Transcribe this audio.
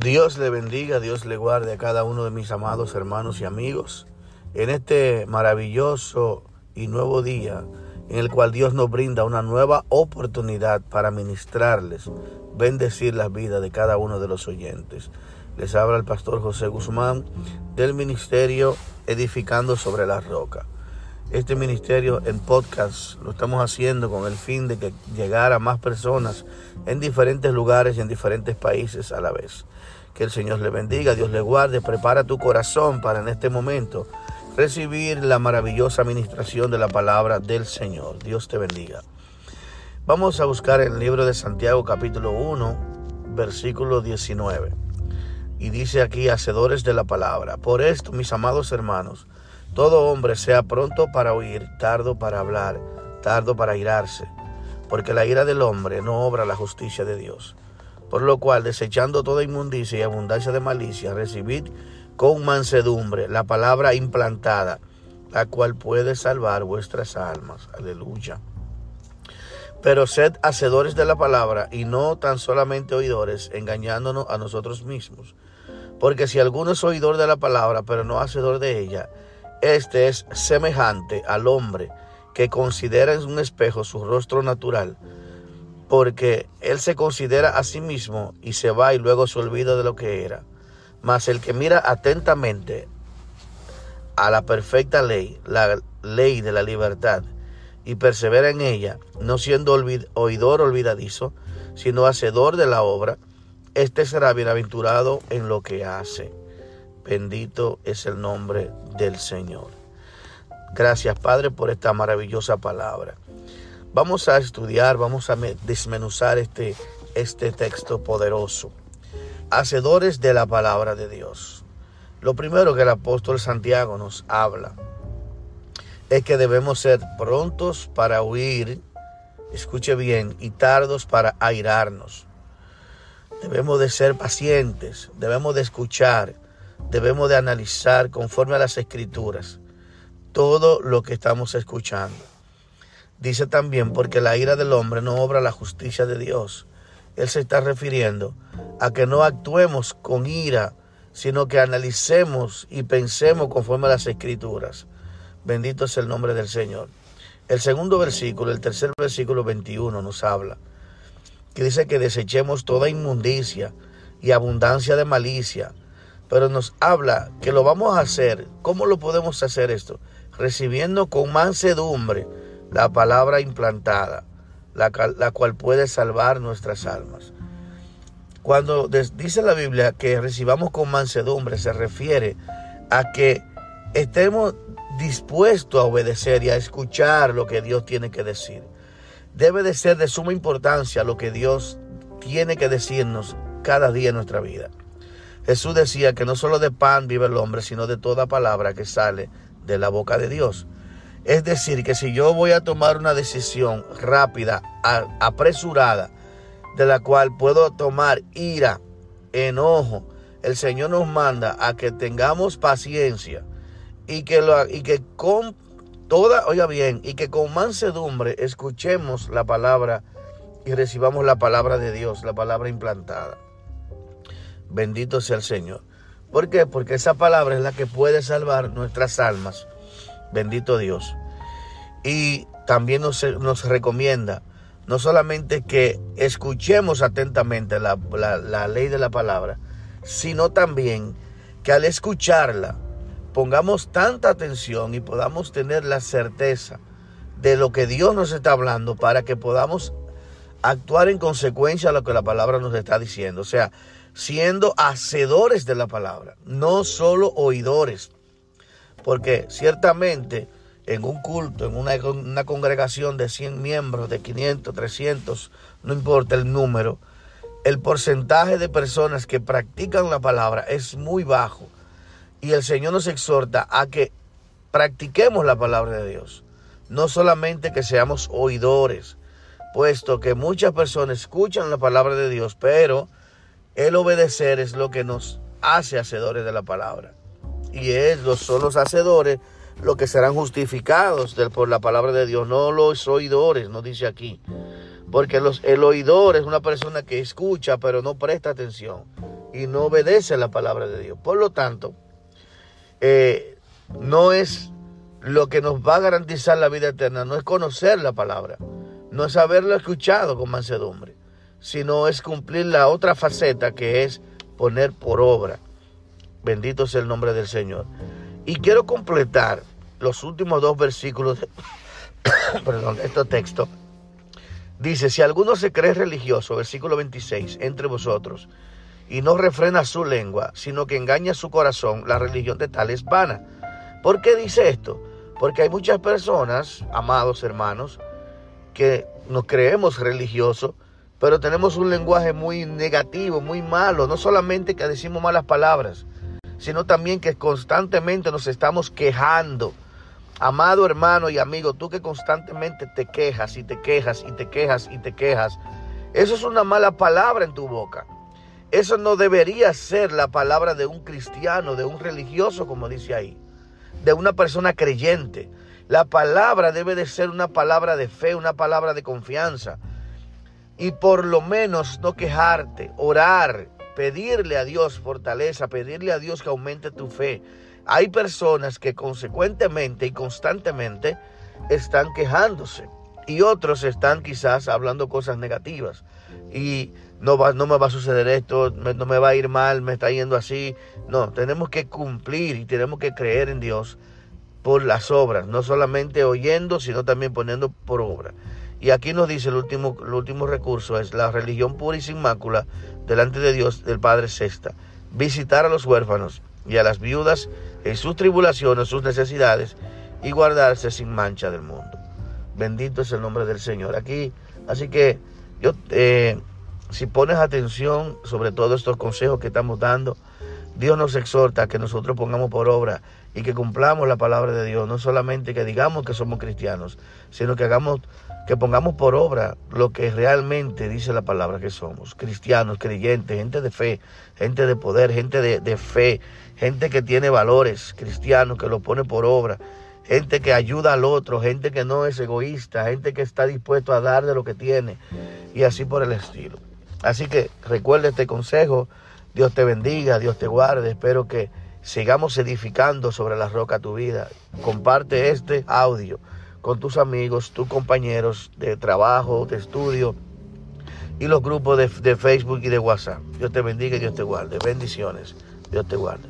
Dios le bendiga, Dios le guarde a cada uno de mis amados hermanos y amigos en este maravilloso y nuevo día en el cual Dios nos brinda una nueva oportunidad para ministrarles, bendecir la vida de cada uno de los oyentes. Les habla el pastor José Guzmán del ministerio Edificando sobre la Roca. Este ministerio en podcast lo estamos haciendo con el fin de que llegara a más personas en diferentes lugares y en diferentes países a la vez. Que el Señor le bendiga, Dios le guarde, prepara tu corazón para en este momento recibir la maravillosa administración de la palabra del Señor. Dios te bendiga. Vamos a buscar el libro de Santiago capítulo 1, versículo 19. Y dice aquí, hacedores de la palabra. Por esto, mis amados hermanos, todo hombre sea pronto para oír, tardo para hablar, tardo para irarse, porque la ira del hombre no obra la justicia de Dios. Por lo cual, desechando toda inmundicia y abundancia de malicia, recibid con mansedumbre la palabra implantada, la cual puede salvar vuestras almas. Aleluya. Pero sed hacedores de la palabra y no tan solamente oidores, engañándonos a nosotros mismos. Porque si alguno es oidor de la palabra, pero no hacedor de ella, este es semejante al hombre que considera en un espejo su rostro natural porque él se considera a sí mismo y se va y luego se olvida de lo que era. Mas el que mira atentamente a la perfecta ley, la ley de la libertad, y persevera en ella, no siendo oidor olvidadizo, sino hacedor de la obra, éste será bienaventurado en lo que hace. Bendito es el nombre del Señor. Gracias Padre por esta maravillosa palabra. Vamos a estudiar, vamos a desmenuzar este, este texto poderoso. Hacedores de la palabra de Dios. Lo primero que el apóstol Santiago nos habla es que debemos ser prontos para huir, escuche bien, y tardos para airarnos. Debemos de ser pacientes, debemos de escuchar, debemos de analizar conforme a las escrituras todo lo que estamos escuchando. Dice también, porque la ira del hombre no obra la justicia de Dios. Él se está refiriendo a que no actuemos con ira, sino que analicemos y pensemos conforme a las escrituras. Bendito es el nombre del Señor. El segundo versículo, el tercer versículo 21 nos habla, que dice que desechemos toda inmundicia y abundancia de malicia, pero nos habla que lo vamos a hacer. ¿Cómo lo podemos hacer esto? Recibiendo con mansedumbre la palabra implantada, la, cual puede salvar nuestras almas. Cuando dice la Biblia que recibamos con mansedumbre, se refiere a que estemos dispuestos a obedecer y a escuchar lo que Dios tiene que decir. Debe de ser de suma importancia lo que Dios tiene que decirnos cada día en nuestra vida. Jesús decía que no solo de pan vive el hombre, sino de toda palabra que sale de la boca de Dios. Es decir, que si yo voy a tomar una decisión rápida, apresurada, de la cual puedo tomar ira, enojo, el Señor nos manda a que tengamos paciencia y que, lo, con toda, oiga bien, y que con mansedumbre escuchemos la palabra y recibamos la palabra de Dios, la palabra implantada. Bendito sea el Señor. ¿Por qué? Porque esa palabra es la que puede salvar nuestras almas Bendito Dios. Y también nos, nos recomienda no solamente que escuchemos atentamente la, la ley de la palabra, sino también que al escucharla pongamos tanta atención y podamos tener la certeza de lo que Dios nos está hablando para que podamos actuar en consecuencia a lo que la palabra nos está diciendo. O sea, siendo hacedores de la palabra, no solo oidores. Porque ciertamente en un culto, en una, congregación de 100 miembros, de 500, 300, no importa el número, el porcentaje de personas que practican la palabra es muy bajo. Y el Señor nos exhorta a que practiquemos la palabra de Dios. No solamente que seamos oidores, puesto que muchas personas escuchan la palabra de Dios, pero el obedecer es lo que nos hace hacedores de la palabra y es los, son los hacedores los que serán justificados por la palabra de Dios, no los oidores, no dice aquí. Porque los, el oidor es una persona que escucha pero no presta atención. y no obedece la palabra de Dios. Por lo tanto, eh, no es lo que nos va a garantizar la vida eterna, no es conocer la palabra, no es haberlo escuchado con mansedumbre, sino es cumplir la otra faceta que es poner por obra. Bendito sea el nombre del Señor. Y quiero completar los últimos dos versículos perdón, este texto. Dice, si alguno se cree religioso, versículo 26, entre vosotros, y no refrena su lengua, sino que engaña su corazón, la religión de tal es vana. ¿Por qué dice esto? Porque hay muchas personas, amados hermanos, que nos creemos religiosos, pero tenemos un lenguaje muy negativo, muy malo, no solamente que decimos malas palabras, sino también que constantemente nos estamos quejando. Amado hermano y amigo, tú que constantemente te quejas y te quejas y te quejas y te quejas, eso es una mala palabra en tu boca. Eso no debería ser la palabra de un cristiano, de un religioso, como dice ahí, de una persona creyente. La palabra debe de ser una palabra de fe, una palabra de confianza. Y por lo menos no quejarte, orar, pedirle a Dios fortaleza, pedirle a Dios que aumente tu fe. Hay personas que consecuentemente y constantemente están quejándose y otros están quizás hablando cosas negativas. Y no, va, no me va a suceder esto, no me va a ir mal, me está yendo así. No, tenemos que cumplir y tenemos que creer en Dios por las obras, no solamente oyendo, sino también poniendo por obra. Y aquí nos dice el último, el último recurso, es la religión pura y sin mácula delante de Dios del Padre Sexta. Visitar a los huérfanos y a las viudas en sus tribulaciones, sus necesidades, y guardarse sin mancha del mundo. Bendito es el nombre del Señor. Aquí, así que yo eh, si pones atención sobre todos estos consejos que estamos dando, Dios nos exhorta a que nosotros pongamos por obra y que cumplamos la palabra de Dios, no solamente que digamos que somos cristianos, sino que hagamos que pongamos por obra lo que realmente dice la palabra que somos, cristianos, creyentes, gente de fe, gente de poder, gente de, fe, gente que tiene valores cristianos, que lo pone por obra, gente que ayuda al otro, gente que no es egoísta, gente que está dispuesto a dar de lo que tiene y así por el estilo. Así que recuerda este consejo. Dios te bendiga, Dios te guarde. Espero que sigamos edificando sobre la roca tu vida. Comparte este audio con tus amigos, tus compañeros de trabajo, de estudio y los grupos de, de Facebook y de WhatsApp. Dios te bendiga y Dios te guarde. Bendiciones. Dios te guarde.